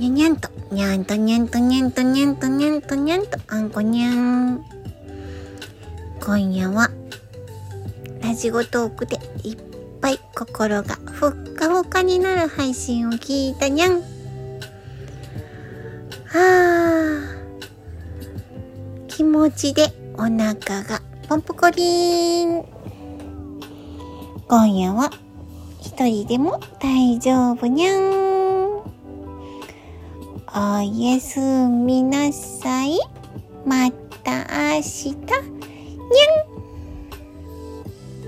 にゃにゃんと、にゃんとにゃんとにゃんとにゃんとにゃんとにゃんと、あんこにゃん。今夜は、ラジオトークでいっぱい心がふっかふかになる配信を聞いたにゃん。はあ、気持ちでお腹がポンポコリン。今夜は一人でも大丈夫にゃん。おやすみなさい。また明日。にゃん。